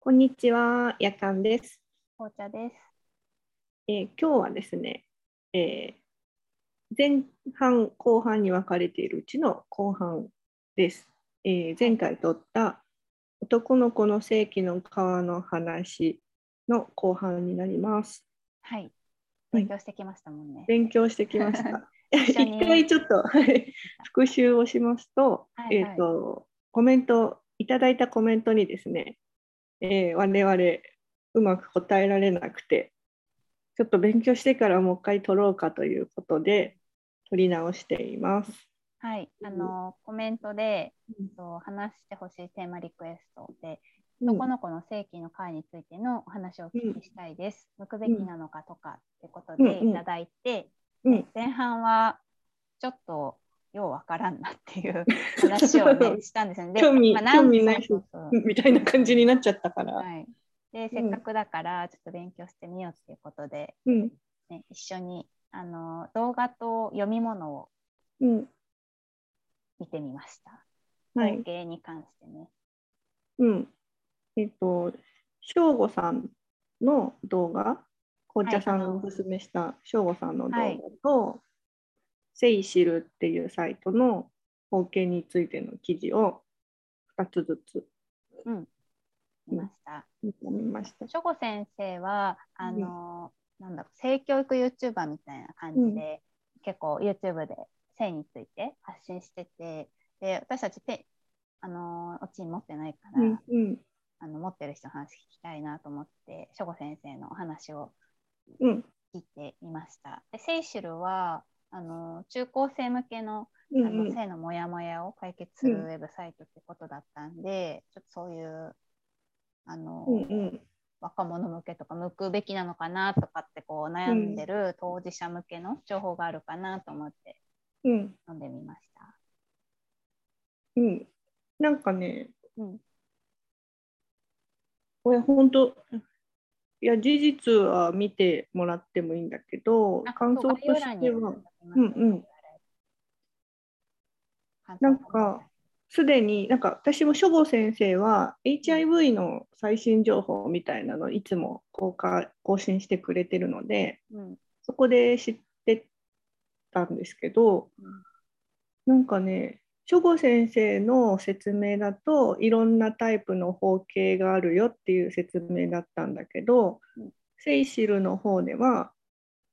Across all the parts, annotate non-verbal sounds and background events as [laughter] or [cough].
こんにちは、やかんです。紅茶です。えー今日はですね、えー前半、後半に分かれているうちの後半です。えー前回撮った男の子の世紀の川の話の後半になります。はい。はい勉強してきましたもんね。勉強してきました。[laughs] 一回ちょっとはい復習をしますと、はいはいえっ、と、コメント、いただいたコメントにですね、えー我々うまく答えられなくて、ちょっと勉強してからもう一回取ろうかということで、取り直しています。はい。あの、コメントで、うん。と話してほしいテーマリクエストで、うん。男の子の正規の会についてのお話をお聞きしたいです。向くべきなのかとかってことうん。うん。でいただいて、うん。前半はちょっとようわからんなっていう [laughs] 話をねしたんですよね。で興味なん興味ないそうそうそうみたいな感じになっちゃったから。はい。で、せっかくだからちょっと勉強してみようっていうことで、うん、ね、一緒にあの動画と読み物をうん、見てみました。はい統。計に関してね。うん。えっ、と、省吾さんの動画、紅茶さんがおすすめした省吾さんの動画はいと、セイシルっていうサイトの統計についての記事を2つずつうん。見ました。見ました。初子先生は、あの、なんだろう、性教育 YouTuber みたいな感じで、結構 YouTube で性について発信してて、で、私たちペ、あの、おちん持ってないから、うん、うん、あの持ってる人の話聞きたいなと思って、初子先生のお話をうん、聞いてみました。でセイシルはあの中高生向けのうん、あのうん、性のモヤモヤを解決するウェブサイトってことだったんで、ちょっとそういうあの、うん、うん、若者向けとか向くべきなのかなとかってこう悩んでる当事者向けの情報があるかなと思ってうん、読んでみました。うん。なんかね、うん、これ本当、いや、事実は見てもらってもいいんだけど、あ感想としては、うんうん。なんか、すでに、なんか私も書房先生は HIV の最新情報みたいなのいつも公開更新してくれてるので、うん。そこで知ってたんですけど、うん。なんかね、書房先生の説明だといろんなタイプの包茎があるよっていう説明だったんだけど、うん。セイシルの方では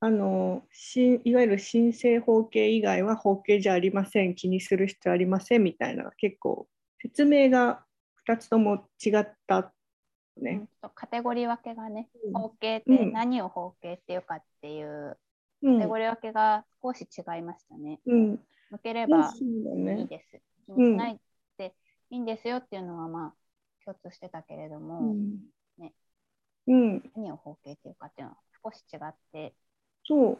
あのしいわゆる新生包茎以外は包茎じゃありません気にする必要ありませんみたいな結構説明が2つとも違ったね。うん。とカテゴリー分けがね、うん。包茎ってうん。何を包茎っていうかっていううん。カテゴリー分けが少し違いましたね。うん向ければいいねです。気にしないっていいんですよっていうのはまあ共通してたけれどうも、んねうん、何を包茎っていうかっていうのは少し違ってそう。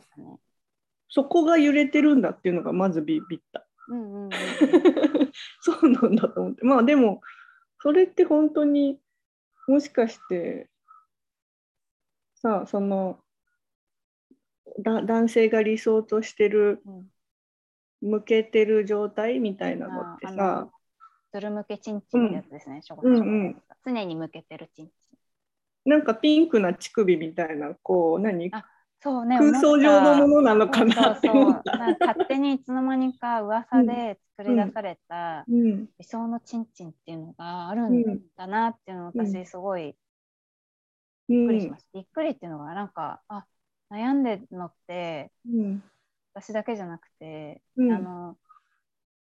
そこが揺れてるんだっていうのがまずビビった。うんうんうんうん [laughs] そうなんだと思って。まあでも、それって本当にもしかして、さあ、その、だ男性が理想としてる、うん向けてる状態みたいなのってさ。る向けってやつですね、初うん。号うん常に向けてるチンチン。なんかピンクな乳首みたいな、こう、何？あそうね、空想上のものなのかなそう。ってそうそう思った。なんか勝手にいつの間にか噂で作り出されたうん、理想のチンチンっていうのがあるんだなっていうのをうん。私すごいうびっくりしんました。びっくりっていうのがなんかあ悩んでるのってうん私だけじゃなくて、うんあの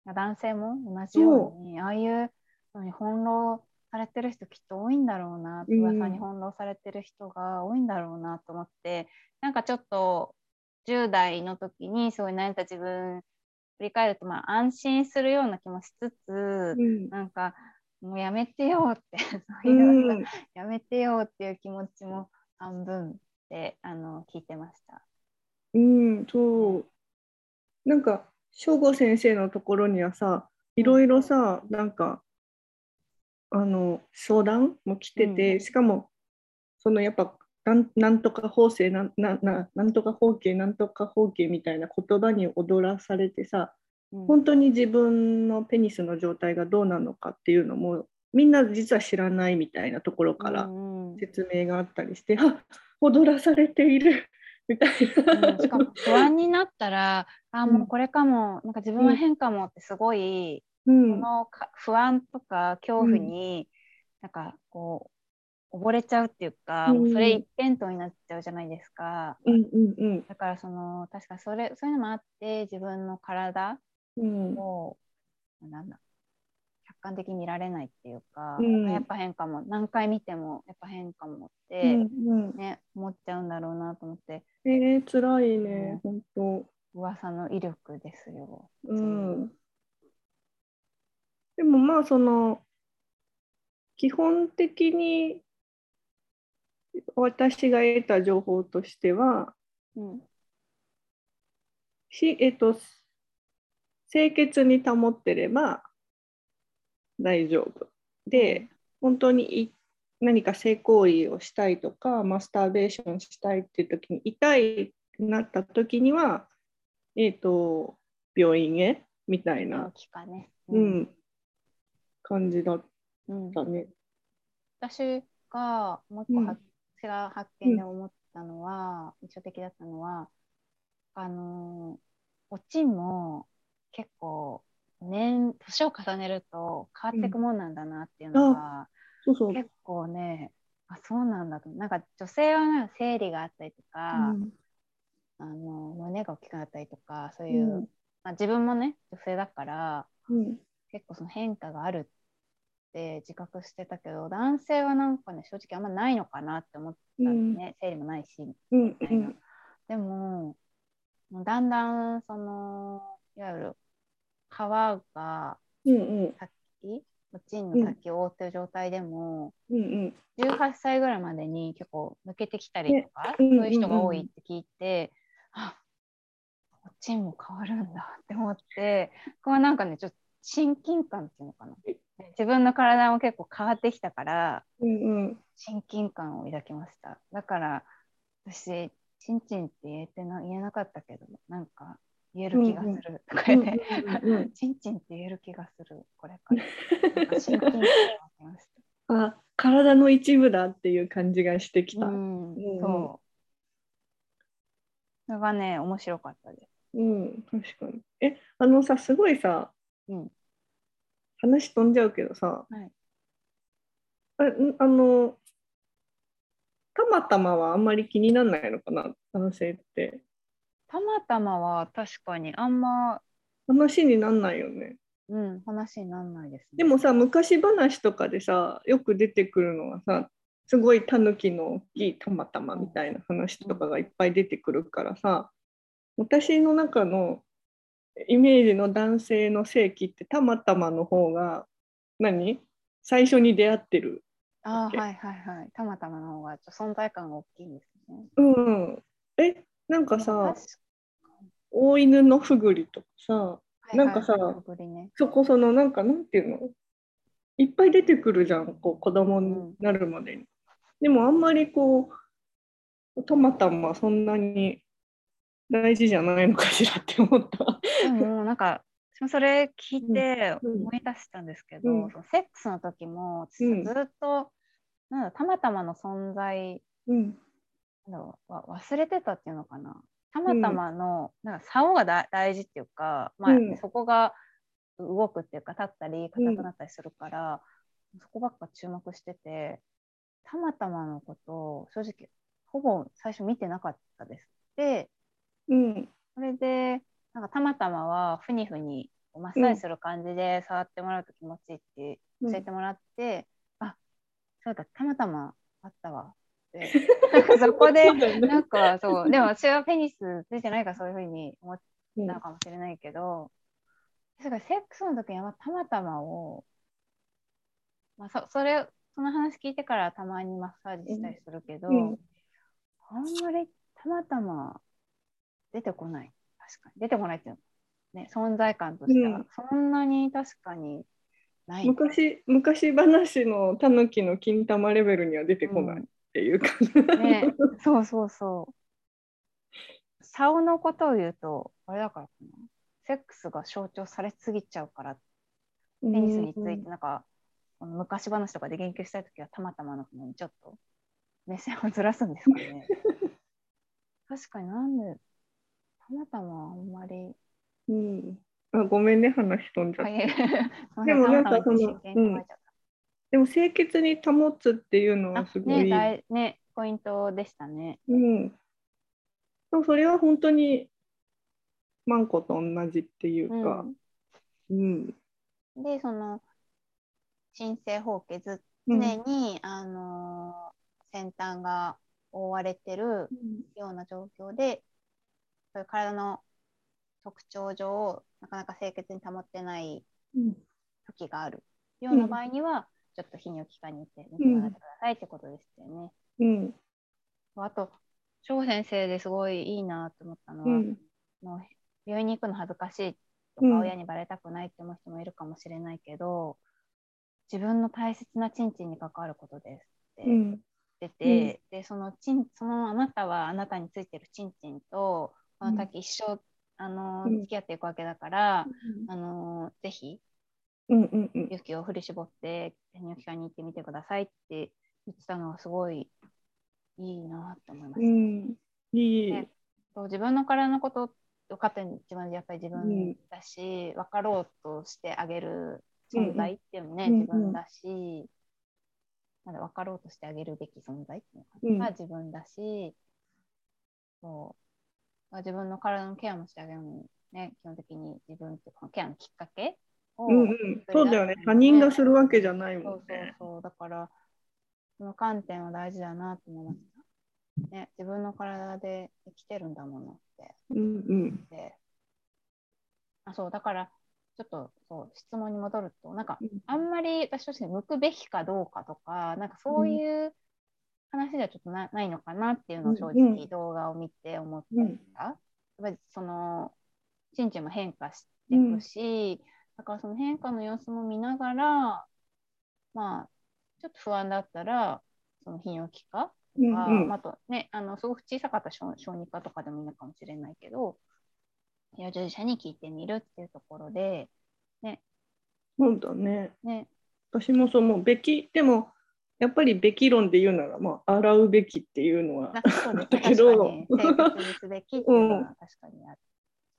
男性も同じようにああいうのに翻弄されてる人きっと多いんだろうな、うん噂に翻弄されてる人が多いんだろうなと思ってなんかちょっと10代の時にすごい悩んだ自分振り返るとまあ安心するような気もしつつ、うんなんかもうやめてよって [laughs] そうういう、んやめてよっていう気持ちも半分であの聞いてました。うん、そう。なんか、省吾先生のところにはさ、いろいろさ、なんか、あの、相談も来てて、うん。しかも、そのやっぱ、なんなんとか法制なんなんとか法形、なんとか法形みたいな言葉に踊らされてさ、うん。本当に自分のペニスの状態がどうなのかっていうのもみんな実は知らないみたいなところからうんうん。説明があったりして、あ踊らされているみたいな。うんしかも不安になったら、あうん。もうこれかも、なんか自分は変かもってすごい、そうん。のか不安とか恐怖に、なんかこう溺れちゃうっていうか、うん。それ一辺倒になっちゃうじゃないですか。うんうんだからその確かそれそういうのもあって自分の体うん。を、なんだ客観的に見られないっていうか、うんやっぱ変かも何回見てもやっぱ変かもっうて、んうんね思っちゃうんだろうなと思ってえー、辛いね、本当。噂の威力ですよ。うん。でもまあその基本的に私が得た情報としてはうんし、えっと、清潔に保ってれば大丈夫。で、本当にい何か性行為をしたいとか、マスターベーションしたいっていう時に、痛いなった時には、えっと、病院へみたい病な、気かね。うん、感じだっうんたね。私がもう一個うんは、私が発見で思ったのは、印象的だったのはあのーおちんも結構年年を重ねると変わっていくもんなんだなっていうのが、そうそう。結構ねあそうなんだと。なんか女性はなんか生理があったりとか、うん。あの胸が大きくなったりとかそういう、うん。まあ、自分もね女性だからうん。結構その変化があるって自覚してたけど男性はなんかね正直あんまないのかなって思ったんですね、生理もないしうん。みたいな。でもだんだんそのいわゆる皮がうんうん。の先を覆ってる状態でも、うんうん。18歳ぐらいまでに結構抜けてきたりとか、そういう人が多いって聞いて、あおちんも変わるんだって思ってこれはなんかねちょっと親近感っていうのかな。自分の体も結構変わってきたからうんうん。親近感を抱きました。だから私ちんちんって言えてな言えなかったけどなんか言える気がするとか言って、うんうんちんちんって言える気がするこれから [laughs] あ体の一部だっていう感じがしてきた。ううんん、そう。それがね、面白かったです。うん、確かに。え、あのさ、すごいさ、うん話飛んじゃうけどさ、はいあんあの、たまたまはあんまり気にならないのかな、男性って。たまたまは確かにあんま、話になんないよね。うん、話にならないですね。でもさ、昔話とかでさ、よく出てくるのはさ、すごいタヌキの大きいたまたまみたいな話とかがいっぱい出てくるからさ、私の中のイメージの男性の性器ってたまたまの方が何？最初に出会ってる。あはいはいはい。たまたまの方がちょっと存在感が大きいんですね。うん。え、なんかまあさ、確大犬のふぐりとかさ、なんかさそこそのなんかなんていうの？いっぱい出てくるじゃん、こう子供になるまでに。でもあんまりこう、たまたまそんなに大事じゃないのかしらって思った。でもなんかそれ聞いてうん。思い出したんですけど、うん。そのセックスの時もずうん。っと、なんだたまたまの存在うん。なんだろうわ忘れてたっていうのかな。たまたまの、なんか竿がだ大事っていうか、まあうん。そこが動くっていうか立ったり硬くなったりするから、そこばっか注目しててたまたまのことを正直ほぼ最初見てなかったです。でうん。それでなんかたまたまはふにふにマッサージする感じで触ってもらうと気持ちいいって教えてもらって、あそうだたまたまあったわって。[laughs] そこでなんかそうでも私はペニスついてないからそういうふうに思っうんたのかもしれないけど、だからセックスの時にはたまたまを、まあ、そそれその話聞いてからたまにマッサージしたりするけど、うん。あんまりたまたま出てこない。確かに。出てこないっていうの、ね、存在感としては、うん。そんなに確かにない。昔昔話のタヌキの金玉レベルには出てこないっていうか、ね、そうそうそう。竿のことを言うと、あれだからかな。セックスが象徴されすぎちゃうから、ペニスについてなんか、この昔話とかで言及したいときはたまたまの方にちょっと目線をずらすんですかね。[laughs] 確かになんでたまたまあんまり。うん、あごめんね話飛んじゃった。はいでもなんかたまたまでも清潔に保つっていうのはあすごい、ね大ねポイントでしたね。うん。でもそれは本当にマンコと同じっていうか、うん。うん、でその鎮静法家ずうん常に、あのー先端が覆われてるような状況でそういう体の特徴上なかなか清潔に保ってないうん時があるような場合には、ちょっと泌尿器科に行って見てもらってくださいってことですよね。うん。あと翔先生ですごいいいなと思ったのは、うん。もう病院に行くの恥ずかしいとうんか親にバレたくないって思う人もいるかもしれないけど、自分の大切なチンチンに関わることですってうん。言ってて、でそのチンそのあなたはあなたについてるチンチンとこの先一生、あのうん付き合っていくわけだから、あのぜひうん。うん。うん。勇気を振り絞って泌尿器科に行ってみてくださいって言ってたのがすごいいいなって思いました。うん。いい。自分の体のこと分かってるの一番やっぱり自分だし、分かろうとしてあげる存在っていうのね、うんうん自分だし、まだ分かろうとしてあげるべき存在っていううんのが自分だし、そう自分の体のケアもしてあげるのにね基本的に自分っていうかケアのきっかけを、うんうん。そうだよね。他人がするわけじゃないそうそうもんね。そうだからその観点は大事だなと思いました。ね、自分の体で生きてるんだものって。うん。うん。であそうだからちょっとそう質問に戻るとなんかうんあんまり私として向くべきかどうかとかなんかそういう話ではちょっとなないのかなっていうのを正うん直動画を見て思った。うんやっぱりそのちんちんも変化していくし、だからその変化の様子も見ながらまあちょっと不安だったらその泌尿器科うん。あうん。まあ、あとね、あのすごく小さかった小小児科とかでもいいのかもしれないけど、医療従事者に聞いてみるっていうところで、そうだね。ね、私もそう思うべきでもやっぱりべき論で言うなら、まあ、洗うべきっていうのはなそうですね、だけど。いうのは確かにある。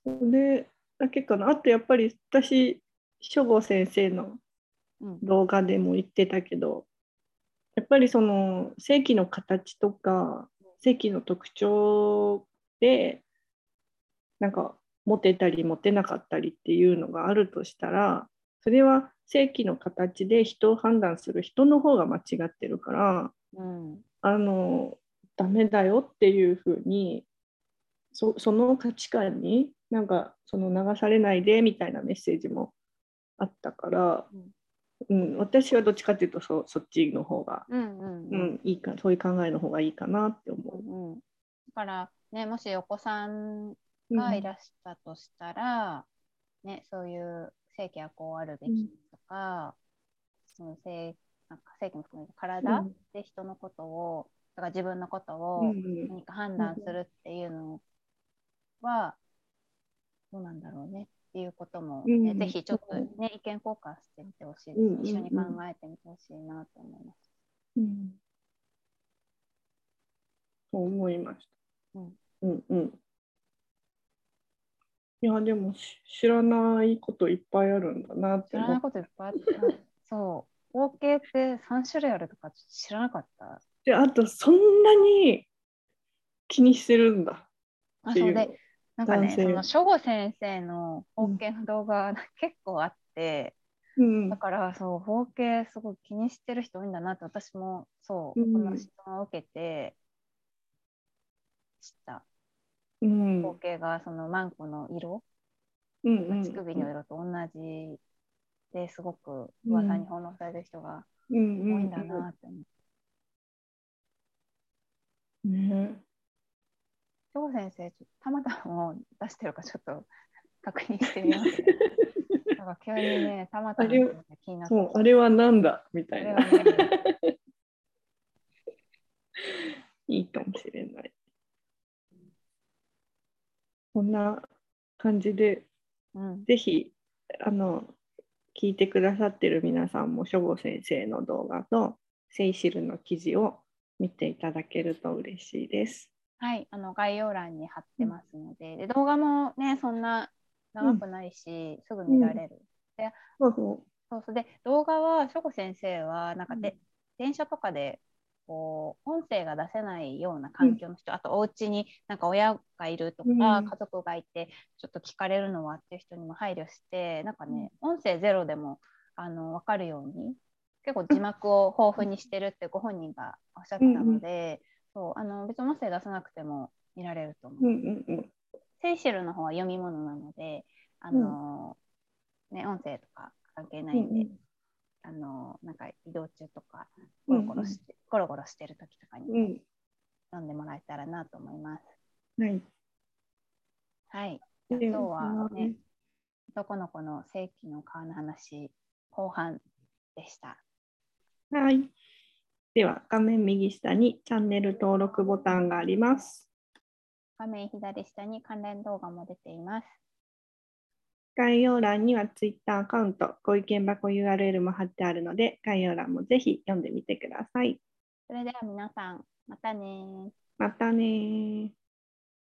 それだけかな。あとやっぱり私書吾先生のうん。動画でも言ってたけどやっぱりその性器の形とか性器の特徴でなんかモテたりモテなかったりっていうのがあるとしたらそれは性器の形で人を判断する人の方が間違ってるからうん。あのダメだよっていうふうにそその価値観になんかその流されないでみたいなメッセージもあったから、うん。私はどっちかっていうとそそっちの方が、うんうんううんん、いいかそういう考えの方がいいかなって思う。うんだから、ね、もしお子さんうんがいらしたとしたら、ね、そういう性器はこうあるべきとか、その性なんか性器も含めて体うん。で人のことを、だから自分のことうをん。何か判断するっていうのは、どうなんだろうねいうことも、ねうんぜひちょっと、ね、意見交換してみてほしいです、うんうんうん一緒に考えてみてほしいなと思います。うんそう思いました。うんうんうんいやでもし知らないこといっぱいあるんだなって知らないこといっぱいあった。そう。合計って3種類あるとか知らなかった。てあとそんなに気にしてるんだあ、っていうで、なんかね、その、書吾先生の包茎の動画が結構あって、うん。だから、そう、包茎すごい気にしてる人多いんだなって、私も、そう、うんこの質問を受けて、知った。うん。包茎が、その、マンコの色、うんうん乳首の色と同じですごく噂に翻弄されてる人が多いんだなって思って。ね翔先生、たまたまを出してるかちょっと確認してみます。なんか急にね、たまたま気になってそうあれはなんだみたいな。[laughs] いいかもしれない。こんな感じでうん、ぜひあの聞いてくださってる皆さんも書吾先生の動画とセイシルの記事を見ていただけると嬉しいです。はい、あの概要欄に貼ってますので、で動画もね、そんな長くないし、すぐ見られる。そうそそうそう。で、動画は、しょこ先生は、なんかで、うん。電車とかで、こう、音声が出せないような環境の人、あと、お家になんか親がいるとか、うん。家族がいて、ちょっと聞かれるのはっていう人にも配慮して、なんかね、音声ゼロでも、あの、わかるように、結構字幕を豊富にしてるってご本人がおっしゃってたので、そう、あの、別に音声出さなくても見られると思う。う。うんうんうん。セイシルの方は読み物なので、あのね、音声とか関係ないんで、あのなんか移動中とか、ゴロゴロして、ゴロゴロしてる時とかにうん。読んでもらえたらなと思います。はい。はい。で今日はね、男の子の世紀の顔の話、後半でした。はい。では、画面右下にチャンネル登録ボタンがあります。画面左下に関連動画も出ています。概要欄には Twitter アカウント、ご意見箱 URL も貼ってあるので、概要欄もぜひ読んでみてください。それでは皆さん、またねまたねー。